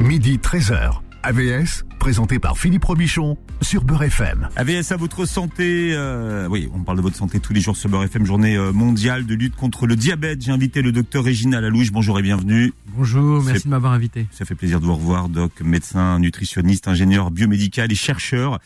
Midi 13h. AVS, présenté par Philippe Robichon sur Beurre FM. AVS à votre santé. euh, oui, on parle de votre santé tous les jours sur Beurre FM, journée euh, mondiale de lutte contre le diabète. J'ai invité le docteur Régina Lalouche. Bonjour et bienvenue. Bonjour, merci de m'avoir invité. Ça fait plaisir de vous revoir, doc, médecin, nutritionniste, ingénieur biomédical et chercheur.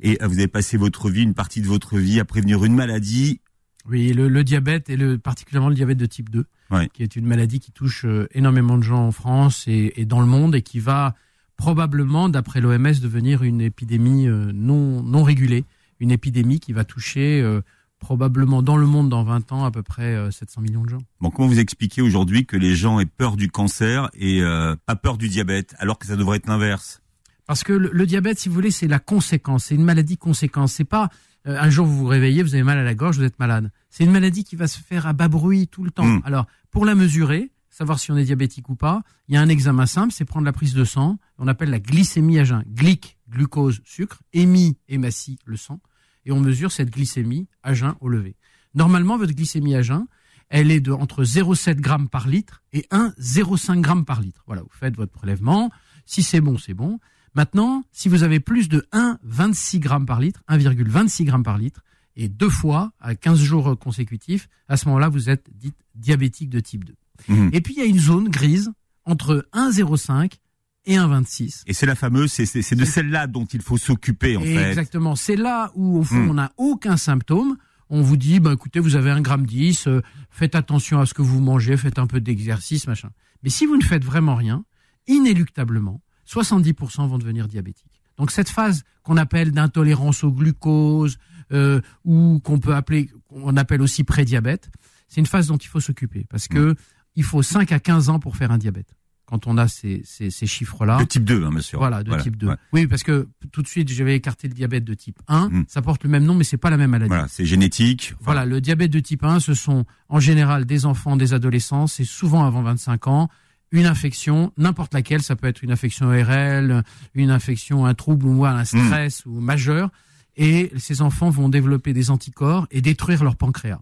Et euh, vous avez passé votre vie, une partie de votre vie à prévenir une maladie. Oui, le, le diabète et le, particulièrement le diabète de type 2, Qui est une maladie qui touche euh, énormément de gens en France et, et dans le monde et qui va probablement, d'après l'OMS, devenir une épidémie euh, non, non régulée, une épidémie qui va toucher euh, probablement dans le monde dans 20 ans à peu près euh, 700 millions de gens. Bon, comment vous expliquez aujourd'hui que les gens aient peur du cancer et euh, pas peur du diabète, alors que ça devrait être l'inverse? Parce que le, le diabète, si vous voulez, c'est la conséquence, c'est une maladie conséquence. C'est pas un jour vous vous réveillez, vous avez mal à la gorge, vous êtes malade. C'est une maladie qui va se faire à bas bruit tout le temps. Mm. Alors, pour la mesurer, savoir si on est diabétique ou pas, il y a un examen simple, c'est prendre la prise de sang. On appelle la glycémie à jeun. Glyc, glucose, sucre. Émi, hématie, le sang. Et on mesure cette glycémie à jeun au lever. Normalement, votre glycémie à jeun, elle est de entre 0,7 grammes par litre et 1,05 grammes par litre. Voilà, vous faites votre prélèvement. Si c'est bon, c'est bon. Maintenant, si vous avez plus de 1,26 grammes par litre, 1,26 grammes par litre, et deux fois à 15 jours consécutifs, à ce moment-là, vous êtes dit diabétique de type 2. Mhm. Et puis, il y a une zone grise entre 1,05 et 1,26. Et c'est la fameuse, c'est- de celle-là dont il faut s'occuper en Et fait. Exactement. C'est là où, au fond, Hmm. on n'a aucun symptôme. On vous dit, bah, écoutez, vous avez un gramme 10, euh, faites attention à ce que vous mangez, faites un peu d'exercice, machin. Mais si vous ne faites vraiment rien, inéluctablement, 70% vont devenir diabétiques. Donc cette phase qu'on appelle d'intolérance au glucose, euh, ou qu'on peut appeler, qu'on appelle aussi prédiabète, c'est une phase dont il faut s'occuper. Parce que il faut 5 à 15 ans pour faire un diabète. Quand on a ces, ces, ces chiffres-là. De type 2, hein, bien sûr. Voilà, de type 2. ouais. Oui, parce que tout de suite, j'avais écarté le diabète de type 1. Mm. Ça porte le même nom, mais c'est pas la même maladie. Voilà, c'est génétique. Enfin, Voilà, le diabète de type 1, ce sont en général des enfants, des adolescents, c'est souvent avant 25 ans, une infection, n'importe laquelle, ça peut être une infection ORL, une infection, un trouble ou un stress ou majeur, et ces enfants vont développer des anticorps et détruire leur pancréas.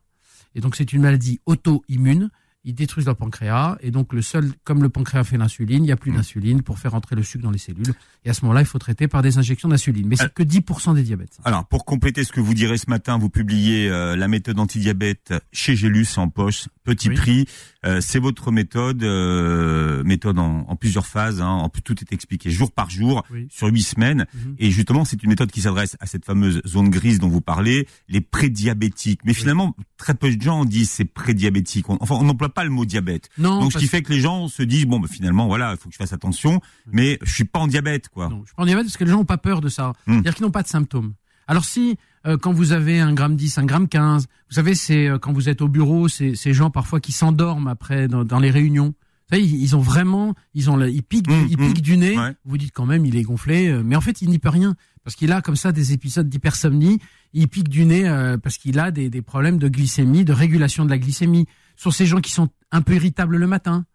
Et donc c'est une maladie auto-immune, ils détruisent leur pancréas, et donc le seul, comme le pancréas fait l'insuline, il n'y a plus d'insuline pour faire entrer le sucre dans les cellules, et à ce moment-là, il faut traiter par des injections d'insuline. Mais c'est que 10% des diabètes. ça. Alors, pour compléter ce que vous direz ce matin, vous publiez euh, la méthode antidiabète chez Gélus en poche, petit Oui. prix. Euh, c'est votre méthode, euh, méthode en, en plusieurs phases. Hein, en, tout est expliqué jour par jour Oui. sur huit semaines. Mhm. Et justement, c'est une méthode qui s'adresse à cette fameuse zone grise dont vous parlez, les prédiabétiques. Mais finalement, très peu de gens disent c'est prédiabétique. Enfin, on n'emploie pas le mot diabète. Non, Donc, ce qui fait que les gens se disent bon, bah, finalement, voilà, il faut que je fasse attention, mais je suis pas en diabète, quoi. Non, je prends diabète parce que les gens n'ont pas peur de ça. Hmm. C'est-à-dire qu'ils n'ont pas de symptômes. Alors si, euh, quand vous avez un gramme 10, un gramme 15, vous savez, c'est euh, quand vous êtes au bureau, c'est ces gens parfois qui s'endorment après dans, dans les réunions. Vous savez, ils, ils ont vraiment, ils ont, le- ils piquent, du- Hmm, ils hmm. piquent du nez. Ouais. Vous dites quand même, il est gonflé, euh, mais en fait, il n'y peut rien parce qu'il a comme ça des épisodes d'hypersomnie. Il pique du nez parce qu'il a des, des problèmes de glycémie, de régulation de la glycémie. Sur ces gens qui sont un peu irritables le matin.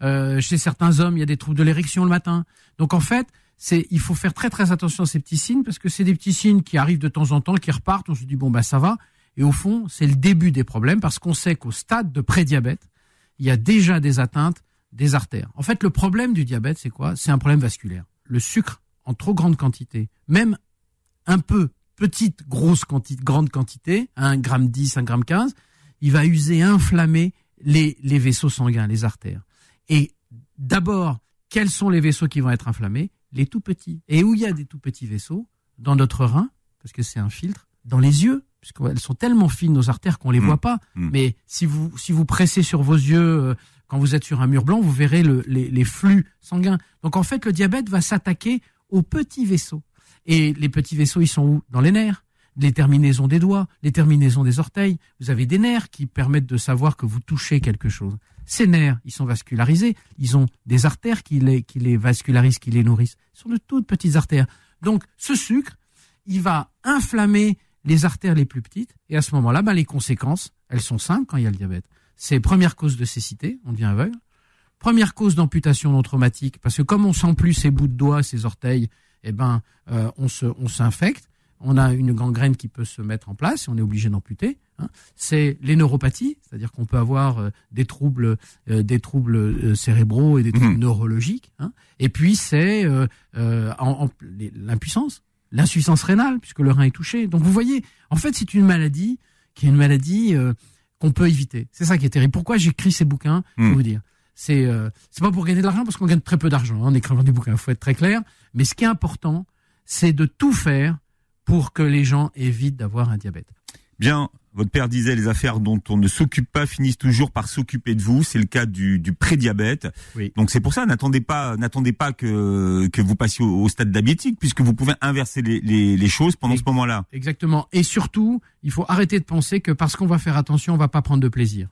Euh, chez certains hommes, il y a des troubles de l'érection le matin. Donc en fait, il faut faire très très attention à ces petits signes parce que c'est des petits signes qui arrivent de temps en temps, qui repartent. On se dit bon bah ça va. Et au fond, c'est le début des problèmes parce qu'on sait qu'au stade de prédiabète, il y a déjà des atteintes des artères. En fait, le problème du diabète, c'est quoi? C'est un problème vasculaire. Le sucre en trop grande quantité, même un peu petite, grosse quantité, grande quantité, 1 gramme 10, 1 gramme 15, il va user, inflammer les, les vaisseaux sanguins, les artères. Et d'abord, quels sont les vaisseaux qui vont être inflammés? Les tout petits. Et où il y a des tout petits vaisseaux? Dans notre rein, parce que c'est un filtre, dans les yeux, puisqu'elles sont tellement fines nos artères qu'on les Mm. voit pas. Mm. Mais si vous si vous pressez sur vos yeux euh, quand vous êtes sur un mur blanc, vous verrez le- les, les flux sanguins. Donc en fait, le diabète va s'attaquer aux petits vaisseaux. Et les petits vaisseaux, ils sont où? Dans les nerfs, les terminaisons des doigts, les terminaisons des orteils. Vous avez des nerfs qui permettent de savoir que vous touchez quelque chose. Ces nerfs, ils sont vascularisés. Ils ont des artères qui les, vascularisent, qui les nourrissent. Ce sont de toutes petites artères. Donc, ce sucre, il va inflammer les artères les plus petites. Et à ce moment-là, ben, les conséquences, elles sont simples quand il y a le diabète. C'est première cause de cécité, on devient aveugle. Première cause d'amputation non traumatique, parce que comme on sent plus ses bouts de doigts, ses orteils, eh ben, euh, on s'infecte. On a une gangrène qui peut se mettre en place et on est obligé d'amputer. hein. c'est les neuropathies, c'est-à-dire qu'on peut avoir euh, des troubles, euh, des troubles euh, cérébraux et des troubles Mhm. neurologiques. hein. Et puis c'est euh, euh, l'impuissance, l'insuffisance rénale puisque le rein est touché. Donc vous voyez, en fait, c'est une maladie qui est une maladie euh, qu'on peut éviter. C'est ça qui est terrible. Pourquoi j'écris ces bouquins vais Mhm. vous dire? C'est euh, c'est pas pour gagner de l'argent parce qu'on gagne très peu d'argent hein, en écrivant des bouquins. Il faut être très clair. Mais ce qui est important, c'est de tout faire pour que les gens évitent d'avoir un diabète. Bien, votre père disait les affaires dont on ne s'occupe pas finissent toujours par s'occuper de vous. C'est le cas du, du prédiabète. Oui. Donc c'est pour ça, n'attendez pas, n'attendez pas que que vous passiez au, au stade diabétique, puisque vous pouvez inverser les, les, les choses pendant ce moment-là. Exactement. Et surtout, il faut arrêter de penser que parce qu'on va faire attention, on va pas prendre de plaisir.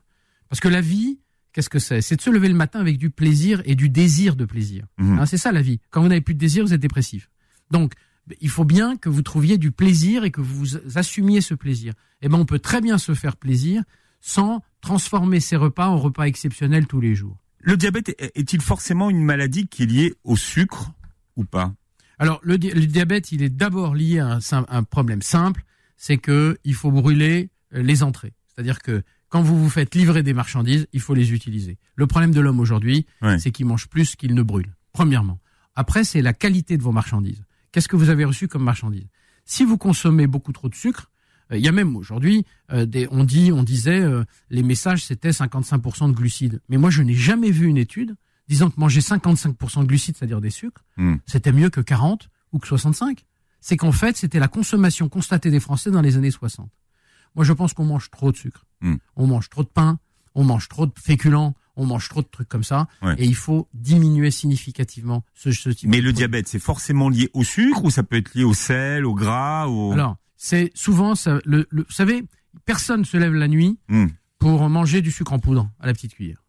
Parce que la vie, qu'est-ce que c'est? C'est de se lever le matin avec du plaisir et du désir de plaisir. Mhm. Hein, c'est ça la vie. Quand vous n'avez plus de désir, vous êtes dépressif. Donc, il faut bien que vous trouviez du plaisir et que vous assumiez ce plaisir. Eh ben, on peut très bien se faire plaisir sans transformer ses repas en repas exceptionnels tous les jours. Le diabète est- est-il forcément une maladie qui est liée au sucre ou pas? Alors, le, di- le diabète, il est d'abord lié à un, problème simple, c'est que il faut brûler euh, les entrées. C'est-à-dire que quand vous vous faites livrer des marchandises, il faut les utiliser. Le problème de l'homme aujourd'hui, Ouais. c'est qu'il mange plus qu'il ne brûle. Premièrement. Après, c'est la qualité de vos marchandises. Qu'est-ce que vous avez reçu comme marchandises Si vous consommez beaucoup trop de sucre, euh, il y a même aujourd'hui, euh, des, on dit, on disait, euh, les messages c'était 55% de glucides. Mais moi, je n'ai jamais vu une étude disant que manger 55% de glucides, c'est-à-dire des sucres, Hmm. c'était mieux que 40 ou que 65. C'est qu'en fait, c'était la consommation constatée des Français dans les années 60. Moi, je pense qu'on mange trop de sucre. Hmm. On mange trop de pain, on mange trop de féculents, on mange trop de trucs comme ça. Ouais. Et il faut diminuer significativement ce, ce type Mais de le produit. diabète, c'est forcément lié au sucre ou ça peut être lié au sel, au gras, au... Alors, c'est souvent, ça, le, le- vous savez, personne se lève la nuit Hmm. pour manger du sucre en poudre à la petite cuillère.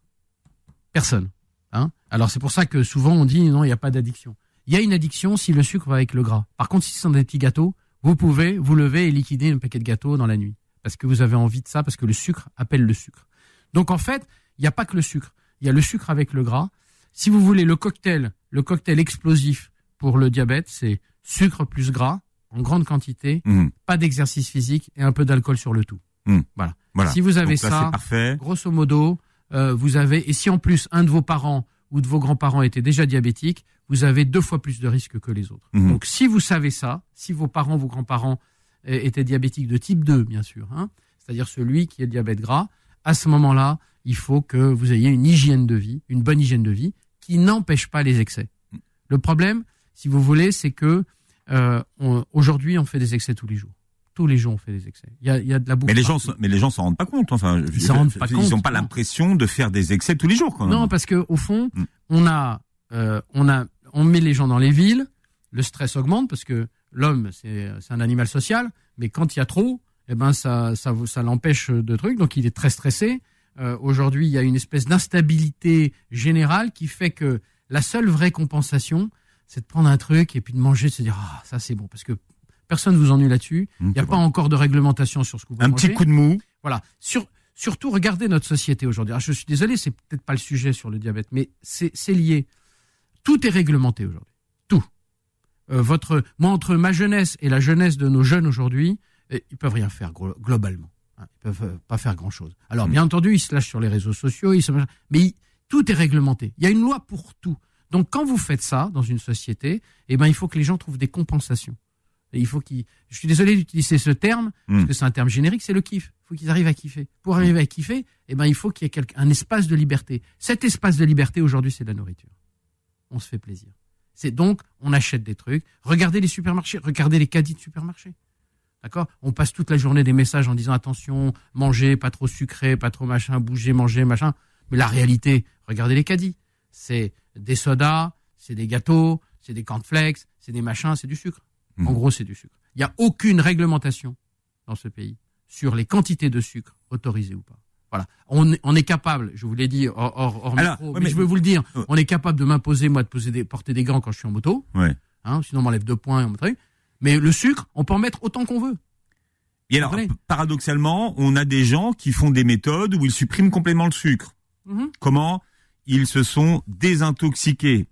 Personne. Hein Alors c'est pour ça que souvent on dit non, il n'y a pas d'addiction. Il y a une addiction si le sucre va avec le gras. Par contre, si c'est dans des petits gâteaux, vous pouvez vous lever et liquider un paquet de gâteaux dans la nuit. Parce que vous avez envie de ça, parce que le sucre appelle le sucre. Donc en fait, il n'y a pas que le sucre. Il y a le sucre avec le gras. Si vous voulez le cocktail, le cocktail explosif pour le diabète, c'est sucre plus gras en grande quantité, Hmm. pas d'exercice physique et un peu d'alcool sur le tout. Voilà. Si vous avez Donc ça, parfait. grosso modo, euh, vous avez, et si en plus un de vos parents ou de vos grands-parents était déjà diabétique, vous avez deux fois plus de risques que les autres. Mhm. Donc si vous savez ça, si vos parents, vos grands-parents euh, étaient diabétiques de type 2, bien sûr, hein, c'est-à-dire celui qui est diabète gras, à ce moment-là, il faut que vous ayez une hygiène de vie, une bonne hygiène de vie, qui n'empêche pas les excès. Le problème, si vous voulez, c'est que euh, aujourd'hui, on fait des excès tous les jours. Tous les jours, on fait des excès. Il y a, il y a de la bouffe. Mais les gens, partout. mais les gens s'en rendent pas compte. Enfin, Ils s'en rendent pas ils compte, n'ont pas l'impression de faire des excès tous les jours. Quand même. Non, parce que au fond, Mm. on a, euh, on a, on met les gens dans les villes, le stress augmente parce que l'homme c'est un animal social, mais quand il y a trop, eh ben ça ça ça l'empêche de trucs, donc il est très stressé. Euh, Aujourd'hui, il y a une espèce d'instabilité générale qui fait que la seule vraie compensation, c'est de prendre un truc et puis de manger, de se dire ah ça c'est bon parce que personne vous ennuie là-dessus. Hum, Il n'y a pas bon. encore de réglementation sur ce que vous un mangez. petit coup de mou. Voilà. Sur, surtout, regardez notre société aujourd'hui. Alors, je suis désolé, c'est peut-être pas le sujet sur le diabète, mais c'est c'est lié. Tout est réglementé aujourd'hui. Tout. Euh, votre, moi, entre ma jeunesse et la jeunesse de nos jeunes aujourd'hui, euh, ils peuvent rien faire globalement. Hein, Ils peuvent euh, pas faire grand-chose. Alors, Mm. bien entendu, ils se lâchent sur les réseaux sociaux, ils se... mais ils- tout est réglementé. Il y a une loi pour tout. Donc, quand vous faites ça dans une société, eh ben, il faut que les gens trouvent des compensations. Et il faut qu'ils. Je suis désolé d'utiliser ce terme parce Mm. que c'est un terme générique, c'est le kiff. Il faut qu'ils arrivent à kiffer. Pour arriver à kiffer, eh ben, il faut qu'il y ait un espace de liberté. Cet espace de liberté aujourd'hui, c'est la nourriture. On se fait plaisir. C'est donc, on achète des trucs. Regardez les supermarchés, regardez les caddies de supermarchés. D'accord? On passe toute la journée des messages en disant attention, mangez, pas trop sucré, pas trop machin, bougez, mangez, machin. Mais la réalité, regardez les caddies. C'est des sodas, c'est des gâteaux, c'est des cornflakes, c'est des machins, c'est du sucre. En Mhm. gros, c'est du sucre. Il n'y a aucune réglementation dans ce pays sur les quantités de sucre autorisées ou pas. Voilà. On, est- on est capable, je vous l'ai dit hors, hors, hors Alors, micro, ouais, mais, mais- je veux vous le dire, on est capable de m'imposer, moi, de poser des, porter des gants quand je suis en moto. Ouais. Hein, sinon, on m'enlève deux points et on me. Mais le sucre, on peut en mettre autant qu'on veut. Et alors, paradoxalement, on a des gens qui font des méthodes où ils suppriment complètement le sucre. Mhm. Comment ils se sont désintoxiqués?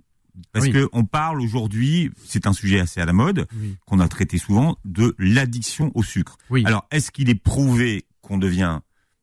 Parce Oui. que on parle aujourd'hui, c'est un sujet assez à la mode, Oui. qu'on a traité souvent, de l'addiction au sucre. Oui. Alors, est-ce qu'il est prouvé qu'on devient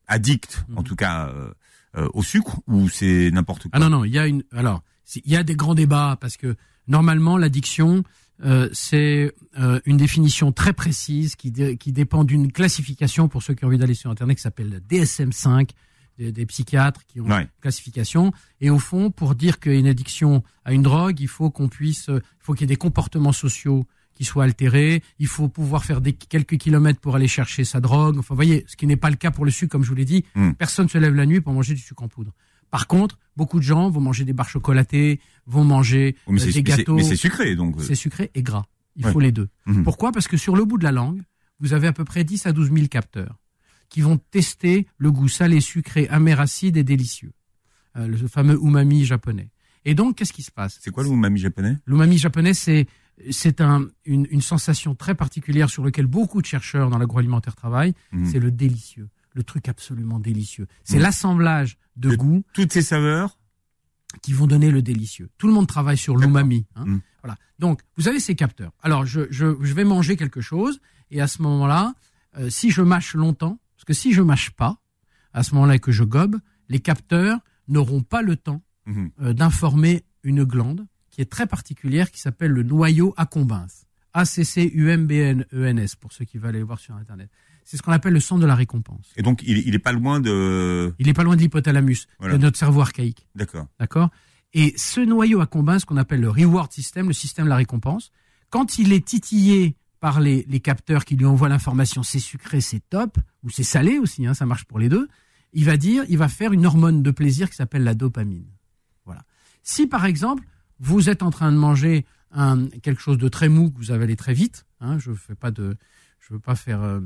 addict, en Mhm. tout cas euh, euh, au sucre, ou c'est n'importe quoi? Ah non non, il y a une alors il y a des grands débats parce que normalement l'addiction euh, c'est euh, une définition très précise qui dé- qui dépend d'une classification pour ceux qui ont envie d'aller sur internet qui s'appelle DSM5 des, des psychiatres qui ont Ouais. une classification et au fond pour dire qu'une addiction à une drogue, il faut qu'on puisse euh, il faut qu'il y ait des comportements sociaux qui soient altérés, il faut pouvoir faire des quelques kilomètres pour aller chercher sa drogue. Enfin, vous voyez, ce qui n'est pas le cas pour le sucre, comme je vous l'ai dit. Mm. Personne se lève la nuit pour manger du sucre en poudre. Par contre, beaucoup de gens vont manger des barres chocolatées, vont manger Oh, mais euh, des gâteaux. mais c'est sucré, donc. euh, C'est sucré et gras. Il Ouais. faut les deux. Mhm. Pourquoi? Parce que sur le bout de la langue, vous avez à peu près 10 à 12 000 capteurs qui vont tester le goût salé, sucré, amer, acide et délicieux. Euh, le fameux umami japonais. Et donc, qu'est-ce qui se passe? C'est quoi le umami japonais? L'umami japonais, c'est c'est un, une, une sensation très particulière sur laquelle beaucoup de chercheurs dans l'agroalimentaire travaillent. Mhm. C'est le délicieux, le truc absolument délicieux. C'est Mhm. l'assemblage de goûts Toutes ces saveurs. qui vont donner le délicieux. Tout le monde travaille sur l'umami. hein. Mm. Voilà. Donc, vous avez ces capteurs. Alors, je, je, je vais manger quelque chose, et à ce moment-là, euh, si je mâche longtemps, parce que si je mâche pas, à ce moment-là et que je gobe, les capteurs n'auront pas le temps Mhm. euh, d'informer une glande qui est très particulière, qui s'appelle le noyau accumbens. A-C-C-U-M-B-N-E-N-S, pour ceux qui veulent aller voir sur Internet. C'est ce qu'on appelle le centre de la récompense. Et donc, il, il est pas loin de. Il est pas loin de l'hypothalamus, Voilà. de notre cerveau archaïque. D'accord. D'accord? Et ce noyau accumbens, ce qu'on appelle le reward system, le système de la récompense, quand il est titillé par les, les capteurs qui lui envoient l'information c'est sucré, c'est top, ou c'est salé aussi, hein, ça marche pour les deux, il va dire, il va faire une hormone de plaisir qui s'appelle la dopamine. Voilà. Si par exemple, vous êtes en train de manger un, quelque chose de très mou que vous avalez très vite, hein, je fais pas de, je veux pas faire euh,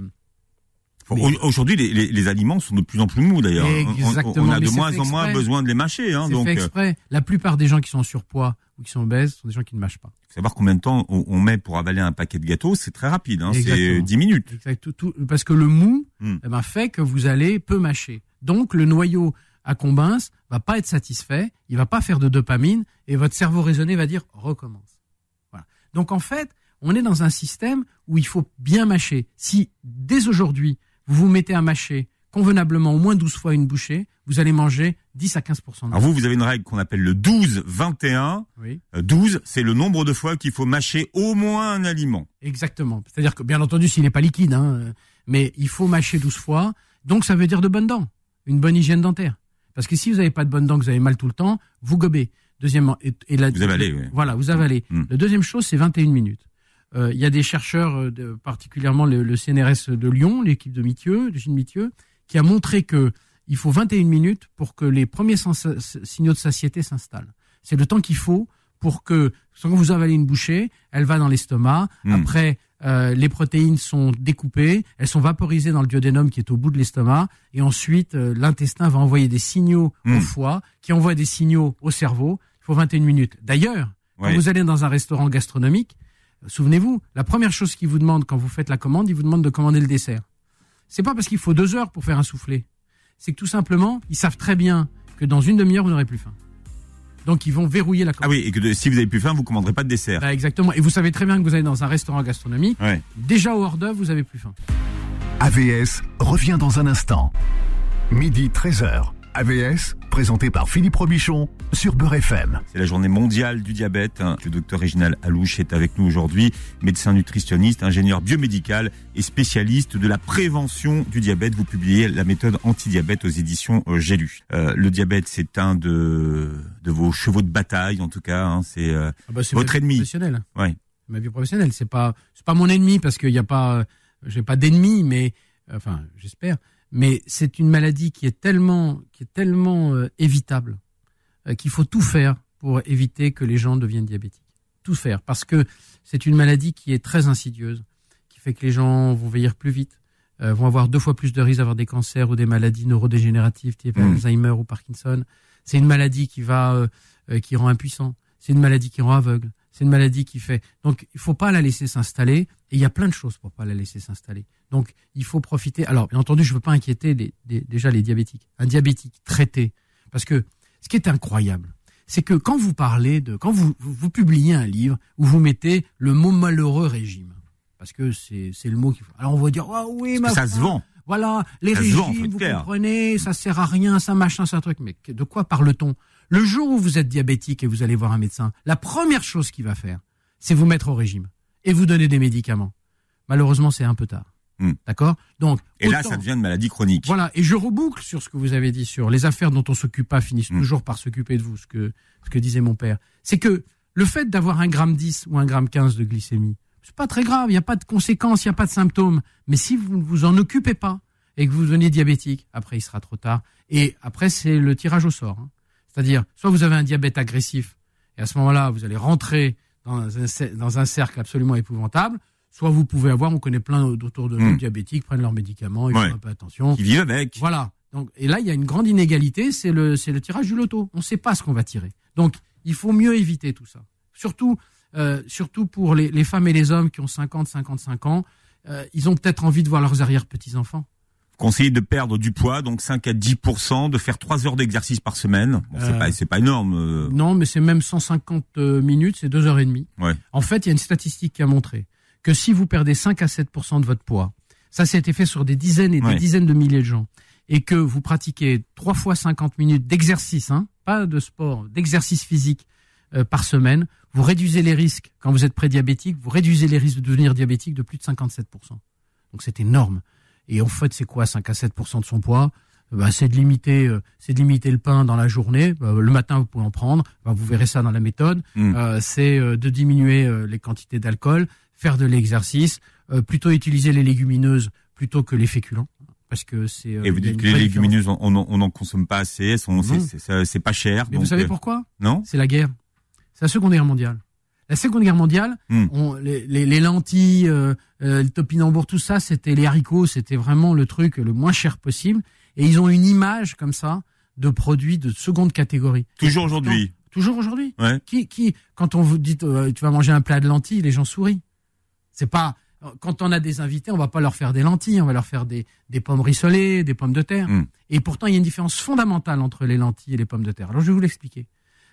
Mais- Aujourd'hui, les, les, les aliments sont de plus en plus mous d'ailleurs. On- on- a de moins en moins besoin de les mâcher. Hein, donc, fait euh, exprès. La plupart des gens qui sont en surpoids ou qui sont obèses sont des gens qui ne mâchent pas. faut savoir combien de temps on, on met pour avaler un paquet de gâteaux, c'est très rapide. Hein, c'est Exactement. 10 minutes. Exact, tout- tout- parce que le mou Hmm. eh ben, fait que vous allez peu mâcher. Donc le noyau à combins va pas être satisfait, il va pas faire de dopamine et votre cerveau raisonné va dire recommence. Voilà. Donc en fait, on est dans un système où il faut bien mâcher. Si dès aujourd'hui vous vous mettez à mâcher convenablement au moins 12 fois une bouchée, vous allez manger 10 à 15 de Alors vous, vous avez une règle qu'on appelle le 12-21. Oui, Euh, 12, c'est le nombre de fois qu'il faut mâcher au moins un aliment. exactement. C'est-à-dire que bien entendu s'il n'est pas liquide, hein, euh, mais il faut mâcher 12 fois. Donc ça veut dire de bonnes dents, une bonne hygiène dentaire. Parce que si vous n'avez pas de bonnes dents, que vous avez mal tout le temps, vous gobez. Deuxièmement, et, et la- Vous avalez, oui. Voilà, vous avalez. Mm. La deuxième chose, c'est 21 minutes. Euh, Il y a des chercheurs, euh, de- particulièrement le, le CNRS de Lyon, l'équipe de Mithieu, de Gilles Mithieu, qui a montré que il faut 21 minutes pour que les premiers signaux de satiété s'installent. C'est le temps qu'il faut pour que, quand vous avalez une bouchée, elle va dans l'estomac. Mm. Après, euh, les protéines sont découpées, elles sont vaporisées dans le duodénum qui est au bout de l'estomac, et ensuite euh, l'intestin va envoyer des signaux au foie, qui envoie des signaux au cerveau. Il faut 21 minutes. D'ailleurs, quand vous allez dans un restaurant gastronomique, souvenez-vous, la première chose qu'ils vous demandent quand vous faites la commande, ils vous demandent de commander le dessert. C'est pas parce qu'il faut deux heures pour faire un soufflé. C'est que tout simplement, ils savent très bien que dans une demi-heure, vous n'aurez plus faim. Donc, ils vont verrouiller la Ah commande. oui, et que de- si vous avez plus faim, vous commanderez pas de dessert. Bah, exactement. Et vous savez très bien que vous allez dans un restaurant gastronomique. Ouais. Déjà au hors d'œuvre, vous avez plus faim. AVS revient dans un instant. Midi 13h. AVS, présenté par Philippe Robichon sur Beurre FM. C'est la journée mondiale du diabète. hein. Le docteur Réginal Alouche est avec nous aujourd'hui, médecin nutritionniste, ingénieur biomédical et spécialiste de la prévention du diabète. Vous publiez la méthode anti-diabète aux éditions euh, J'ai lu. Euh, le diabète, c'est un de, de vos chevaux de bataille, en tout cas. hein. C'est euh, Ah bah, c'est Votre ennemi. professionnelle. ouais. Ma vie professionnelle, c'est pas, c'est pas mon ennemi parce qu'il n'y a pas, j'ai pas d'ennemi, mais, enfin, j'espère. Mais c'est une maladie qui est tellement, qui est tellement euh, évitable euh, qu'il faut tout faire pour éviter que les gens deviennent diabétiques. Tout faire parce que c'est une maladie qui est très insidieuse, qui fait que les gens vont vieillir plus vite, euh, vont avoir deux fois plus de risques d'avoir des cancers ou des maladies neurodégénératives type Mm. Alzheimer ou Parkinson. C'est une maladie qui va, qui rend impuissant. C'est une maladie qui rend aveugle. C'est une maladie qui fait. Donc, il faut pas la laisser s'installer. Et il y a plein de choses pour pas la laisser s'installer. Donc, il faut profiter. Alors, bien entendu, je veux pas inquiéter les- les- déjà les diabétiques. Un diabétique traité, parce que ce qui est incroyable, c'est que quand vous parlez de, quand vous, vous, vous publiez un livre où vous mettez le mot malheureux régime, parce que c'est c'est le mot qu'il faut. Alors, on va dire, ah oui, Parce ma ça se vend. voilà, les Ça vend, régimes, vous clair. comprenez, ça sert à rien, ça machin, ça truc. Mais de quoi parle-t-on? Le jour où vous êtes diabétique et vous allez voir un médecin, la première chose qu'il va faire, c'est vous mettre au régime et vous donner des médicaments. Malheureusement, c'est un peu tard. Hmm. D'accord? Donc, Et là, ça devient une maladie chronique. voilà, et je reboucle sur ce que vous avez dit sur les affaires dont on s'occupe pas finissent Mm. toujours par s'occuper de vous, ce que, ce que disait mon père. C'est que le fait d'avoir un gramme 10 ou un gramme 15 de glycémie, c'est pas très grave, il n'y a pas de conséquences, il n'y a pas de symptômes. Mais si vous ne vous en occupez pas et que vous devenez diabétique, après il sera trop tard. Et après, c'est le tirage au sort. hein. C'est-à-dire, soit vous avez un diabète agressif, et à ce moment-là, vous allez rentrer dans un, cer- dans un cercle absolument épouvantable, soit vous pouvez avoir, on connaît plein autour de nous, Mm. diabétiques, prennent leurs médicaments, ils Ouais. font un peu attention. Qui vivent avec. Voilà. Donc, et là, il y a une grande inégalité, c'est le, c'est le tirage du loto. On ne sait pas ce qu'on va tirer. Donc, il faut mieux éviter tout ça. Surtout, euh, surtout pour les, les femmes et les hommes qui ont 50, 55 ans, euh, ils ont peut-être envie de voir leurs arrière-petits-enfants. Conseiller de perdre du poids, donc 5 à 10 de faire 3 heures d'exercice par semaine. Bon, c'est Euh, pas, c'est pas énorme. euh, Non, mais c'est même 150 euh, minutes, c'est deux heures et demie. Ouais. En fait, il y a une statistique qui a montré que si vous perdez 5 à 7% de votre poids, ça, ça a été fait sur des dizaines et Ouais. des dizaines de milliers de gens, et que vous pratiquez trois fois 50 minutes d'exercice, hein, pas de sport, d'exercice physique euh, par semaine, vous réduisez les risques, quand vous êtes prédiabétique, vous réduisez les risques de devenir diabétique de plus de 57 Donc c'est énorme. Et en fait, c'est quoi 5 à 7% de son poids? Bah, c'est de limiter, euh, c'est de limiter le pain dans la journée. Bah, le matin, vous pouvez en prendre. Bah, vous verrez ça dans la méthode. Mm. Euh, c'est euh, de diminuer les quantités d'alcool, faire de l'exercice, plutôt utiliser les légumineuses plutôt que les féculents, parce que c'est. et vous dites que les légumineuses, on n'en consomme pas assez, elles sont- c'est- pas cher. Mais vous savez pourquoi? Non? C'est la guerre. C'est la Seconde Guerre mondiale. La Seconde Guerre mondiale, Mm. on- les, les- les lentilles, euh, euh, le topinambour, tout ça, c'était les haricots, c'était vraiment le truc le moins cher possible. Et ils ont une image comme ça de produits de seconde catégorie. Toujours aujourd'hui. Toujours aujourd'hui. Ouais. Qui, qui, quand on vous dit euh, tu vas manger un plat de lentilles, les gens sourient. C'est pas quand on a des invités, on va pas leur faire des lentilles, on va leur faire des, des pommes rissolées, des pommes de terre. Mm. Et pourtant, il y a une différence fondamentale entre les lentilles et les pommes de terre. Alors, je vais vous l'expliquer.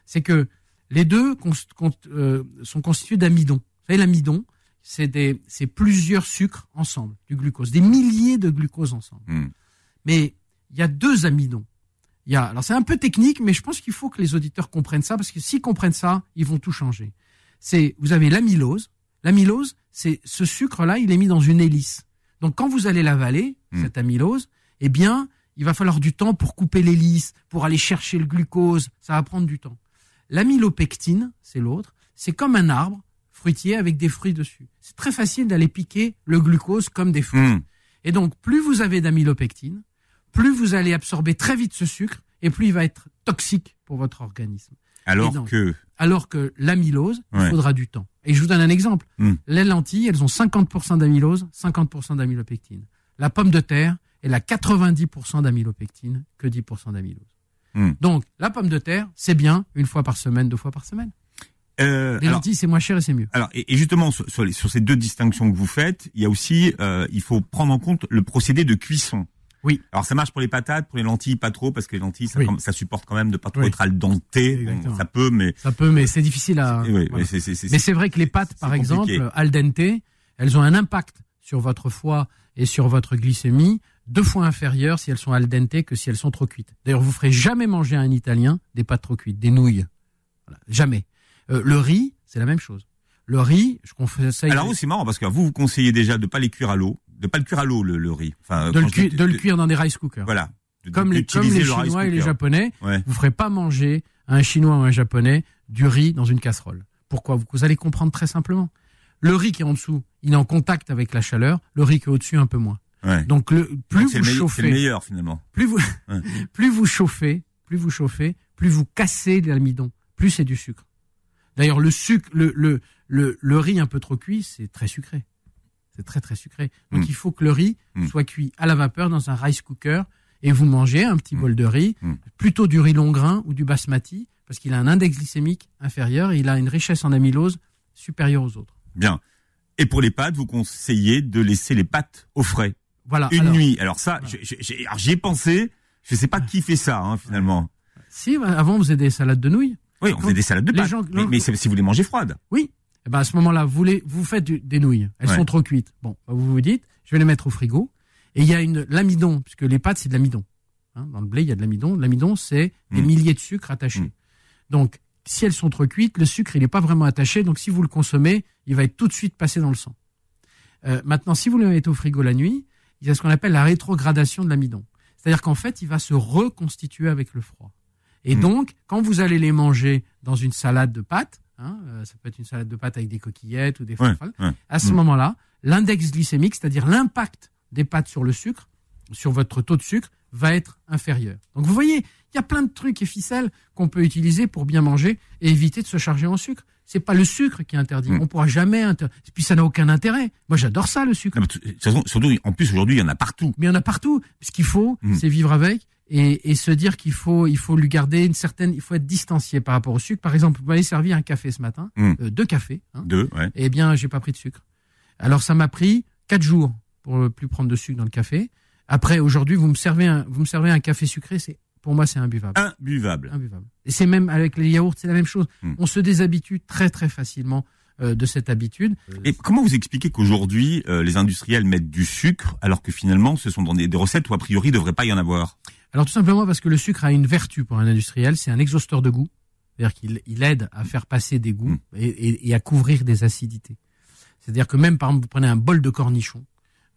C'est que les deux euh, sont constitués d'amidon. Vous savez, l'amidon, c'est plusieurs sucres ensemble, du glucose, des milliers de glucose ensemble. Mm. Mais il y a deux amidons. Il y a, alors c'est un peu technique, mais je pense qu'il faut que les auditeurs comprennent ça, parce que s'ils comprennent ça, ils vont tout changer. C'est, vous avez l'amylose. L'amylose, c'est ce sucre-là, il est mis dans une hélice. Donc quand vous allez l'avaler, Hmm. cette amylose, eh bien, il va falloir du temps pour couper l'hélice, pour aller chercher le glucose. Ça va prendre du temps. L'amylopectine, c'est l'autre. C'est comme un arbre fruitier avec des fruits dessus. C'est très facile d'aller piquer le glucose comme des fruits. Mm. Et donc, plus vous avez d'amylopectine, plus vous allez absorber très vite ce sucre, et plus il va être toxique pour votre organisme. Alors donc, que. Alors que l'amylose, il faudra du temps. Et je vous donne un exemple. Hmm. Les lentilles, elles ont 50% d'amylose, 50% d'amylopectine. La pomme de terre, elle a 90% d'amylopectine que 10% d'amylose. Hmm. Donc, la pomme de terre, c'est bien une fois par semaine, deux fois par semaine. Euh, Les lentilles, c'est moins cher et c'est mieux. alors, et, et justement, sur, sur les- sur ces deux distinctions que vous faites, il y a aussi, euh, il faut prendre en compte le procédé de cuisson. Oui. Alors ça marche pour les patates, pour les lentilles pas trop parce que les lentilles ça, Oui. quand- ça supporte quand même de pas trop Oui. être al dente. Exactement. ça peut, mais Ça peut, mais c'est difficile à. oui, voilà. mais c'est c'est- c'est- Mais c'est vrai que les pâtes, par compliqué. exemple, al dente, elles ont un impact sur votre foie et sur votre glycémie deux fois inférieur si elles sont al dente que si elles sont trop cuites. D'ailleurs, vous ferez jamais manger à un Italien des pâtes trop cuites, des nouilles. Voilà, jamais. Euh, le riz, c'est la même chose. Le riz, je conseille Alors c'est marrant parce que vous vous conseillez déjà de pas les cuire à l'eau, de pas le cuire à l'eau le, le riz. Enfin, de le, cuire, dis- de le cuire dans des rice cookers. Voilà. De- Comme les, comme les le Chinois et les. Japonais, Ouais. vous ferez pas manger à un Chinois ou un Japonais du riz dans une casserole. Pourquoi? Vous allez comprendre très simplement. Le riz qui est en dessous, il est en contact avec la chaleur. Le riz qui est au-dessus, un peu moins. Ouais. Donc le, plus Donc, vous le, le chauffez, meilleur finalement. plus vous, Ouais. plus vous chauffez, plus vous chauffez, plus vous cassez l'amidon, plus c'est du sucre. D'ailleurs, le sucre, le, le, le, le riz un peu trop cuit, c'est très sucré. C'est très très sucré. Donc Mm. il faut que le riz Mm. soit cuit à la vapeur dans un rice cooker et vous mangez un petit Mm. bol de riz, plutôt du riz long grain ou du basmati parce qu'il a un index glycémique inférieur et il a une richesse en amylose supérieure aux autres. Bien. Et pour les pâtes, vous conseillez de laisser les pâtes au frais Voilà. une Alors, nuit. Alors ça, Voilà. j'y ai pensé. Je sais pas qui fait ça hein, finalement. Si avant vous faisait des salades de nouilles. Oui, on fait des salades de pâtes. gens- mais si vous les mangez froides. Oui. Eh ben à ce moment-là, vous, les, vous faites du- des nouilles. Elles Ouais. sont trop cuites. Bon, bah, vous vous dites, je vais les mettre au frigo. Et il y a une l'amidon, puisque les pâtes c'est de l'amidon. Hein, dans le blé, il y a de l'amidon. L'amidon, c'est des Mm. milliers de sucres attachés. Mm. Donc, si elles sont trop cuites, le sucre, il n'est pas vraiment attaché. Donc, si vous le consommez, il va être tout de suite passé dans le sang. Euh, maintenant, si vous le mettez au frigo la nuit, il y a ce qu'on appelle la rétrogradation de l'amidon. C'est-à-dire qu'en fait, il va se reconstituer avec le froid. Et Mm. donc, quand vous allez les manger dans une salade de pâtes, hein, euh, ça peut être une salade de pâtes avec des coquillettes ou des Ouais, à ce Mm. moment-là, l'index glycémique, c'est-à-dire l'impact des pâtes sur le sucre, sur votre taux de sucre, va être inférieur. Donc vous voyez, il y a plein de trucs et ficelles qu'on peut utiliser pour bien manger et éviter de se charger en sucre. C'est pas le sucre qui est interdit. Mm. On pourra jamais inter... Puis ça n'a aucun intérêt. Moi j'adore ça le sucre. Non, mais surtout, en plus, aujourd'hui, il y en a partout. Mais il y en a partout. Ce qu'il faut, Mm. c'est vivre avec et, et se dire qu'il faut, il faut lui garder une certaine, il faut être distancié par rapport au sucre. Par exemple, vous m'avez servi un café ce matin, Mm. euh, deux cafés. hein. Deux, ouais. Eh bien, j'ai pas pris de sucre. Alors ça m'a pris quatre jours pour ne plus prendre de sucre dans le café. Après, aujourd'hui, vous me servez un, vous me servez un café sucré, c'est pour moi c'est imbuvable. Imbuvable. Imbuvable. Et c'est même avec les yaourts, c'est la même chose. Hmm. On se déshabitue très très facilement euh, de cette habitude. Et comment vous expliquez qu'aujourd'hui, euh, les industriels mettent du sucre, alors que finalement, ce sont dans des, des recettes où, a priori, il ne devrait pas y en avoir? Alors tout simplement parce que le sucre a une vertu pour un industriel, c'est un exhausteur de goût. C'est-à-dire qu'il il aide à faire passer des goûts Hmm. et, et- et à couvrir des acidités. C'est-à-dire que même par exemple, vous prenez un bol de cornichons,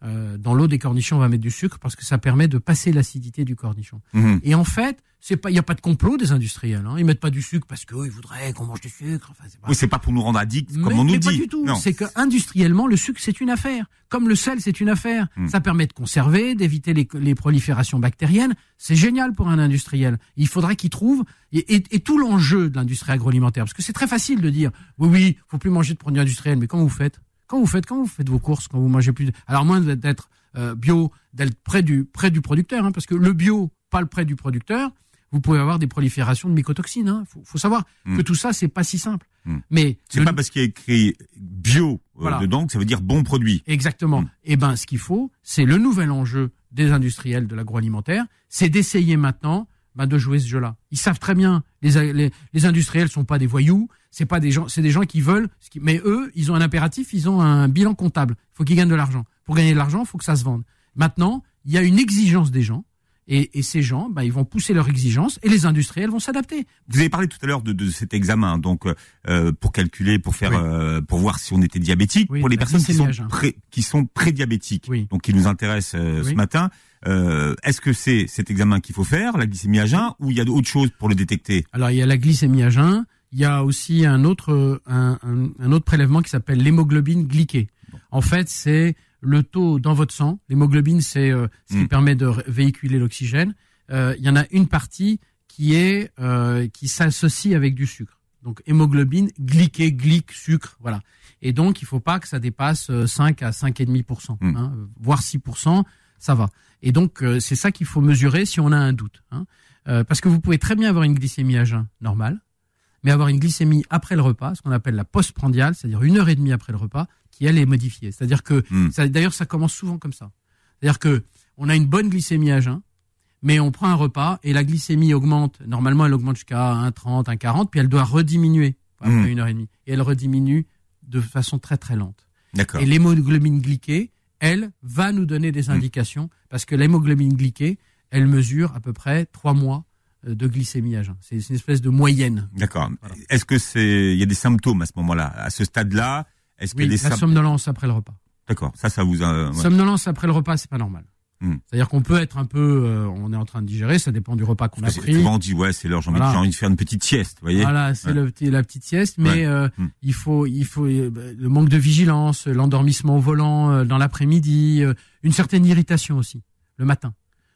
euh, dans l'eau des cornichons, on va mettre du sucre parce que ça permet de passer l'acidité du cornichon. Mhm. Et en fait, c'est pas, il n'y a pas de complot des industriels. Hein. Ils mettent pas du sucre parce qu'ils voudraient qu'on mange du sucre. Enfin, c'est pas. Oui, c'est pas pour nous rendre addicts, comme mais, on nous mais dit. pas du tout. Non. C'est que industriellement, le sucre c'est une affaire. Comme le sel, c'est une affaire. Hmm. Ça permet de conserver, d'éviter les, les proliférations bactériennes. C'est génial pour un industriel. Il faudrait qu'il trouve et, et- et tout l'enjeu de l'industrie agroalimentaire, parce que c'est très facile de dire oui, oui, faut plus manger de produits industriels. Mais comment vous faites? Quand vous faites, quand vous faites vos courses, quand vous mangez plus, de... alors moins d'être euh, bio, d'être près du près du producteur, hein, parce que le bio, pas le près du producteur, vous pouvez avoir des proliférations de mycotoxines. Il faut, faut savoir Hmm. que tout ça, c'est pas si simple. Hmm. Mais C'est le- pas parce qu'il y a écrit bio euh, Voilà. dedans que ça veut dire bon produit. Exactement. Mm. Eh ben, ce qu'il faut, c'est le nouvel enjeu des industriels de l'agroalimentaire, c'est d'essayer maintenant ben, de jouer ce jeu-là. Ils savent très bien, les, les, les industriels sont pas des voyous, c'est pas des gens, c'est des gens qui veulent, mais eux, ils ont un impératif, ils ont un bilan comptable. Il faut qu'ils gagnent de l'argent. Pour gagner de l'argent, il faut que ça se vende. Maintenant, il y a une exigence des gens. Et, et ces gens, ben, ils vont pousser leurs exigences et les industriels vont s'adapter. Vous avez parlé tout à l'heure de, de cet examen, donc euh, pour calculer, pour faire, Oui. euh, pour voir si on était diabétique, Oui, pour les personnes qui sont jeun. pré, qui sont prédiabétiques, Oui. donc qui nous intéressent euh, ce matin. Euh, Est-ce que c'est cet examen qu'il faut faire, la glycémie à jeun, ou il y a d'autres choses pour le détecter? Alors il y a la glycémie à jeun, il y a aussi un autre euh, un, un- un autre prélèvement qui s'appelle l'hémoglobine glyquée. En fait, c'est le taux dans votre sang. L'hémoglobine, c'est euh, ce qui Mm. permet de véhiculer l'oxygène. Euh, il y en a une partie qui est euh, qui s'associe avec du sucre. Donc hémoglobine glyquée, glyque, sucre, voilà. Et donc il faut pas que ça dépasse euh, 5 à 5,5%, Mm. hein, voire 6%, ça va. Et donc euh, c'est ça qu'il faut mesurer si on a un doute. Hein. Euh, parce que vous pouvez très bien avoir une glycémie à jeun normale, mais avoir une glycémie après le repas, ce qu'on appelle la postprandiale, c'est-à-dire une heure et demie après le repas, qui elle est modifiée. C'est-à-dire que, Hmm. d'ailleurs, ça commence souvent comme ça. C'est-à-dire que on a une bonne glycémie à jeun, mais on prend un repas et la glycémie augmente. Normalement, elle augmente jusqu'à 1,30, 1,40, puis elle doit rediminuer après Hmm. une heure et demie. Et elle rediminue de façon très très lente. Et l'hémoglobine glyquée, elle, va nous donner des indications, parce que l'hémoglobine glyquée, elle mesure à peu près trois mois de glycémie à jeun. C'est une espèce de moyenne. D'accord. Voilà. Est-ce que c'est, il y a des symptômes à ce moment-là, à ce stade-là? Est-ce qu'il Oui, y a des la somnolence après le repas. D'accord. Ça, ça vous a. ouais. Somnolence après le repas, c'est pas normal. Hmm. C'est-à-dire qu'on peut être un peu, euh, on est en train de digérer, ça dépend du repas qu'on a Parce que pris. Souvent on dit ouais, c'est l'heure, j'ai envie, Voilà. j'ai envie de faire une petite sieste, vous voyez? Voilà, c'est Ouais. la petite sieste, mais Ouais. euh, Hmm. il faut, il faut euh, le manque de vigilance, l'endormissement au volant euh, dans l'après-midi, euh, une certaine irritation aussi le matin.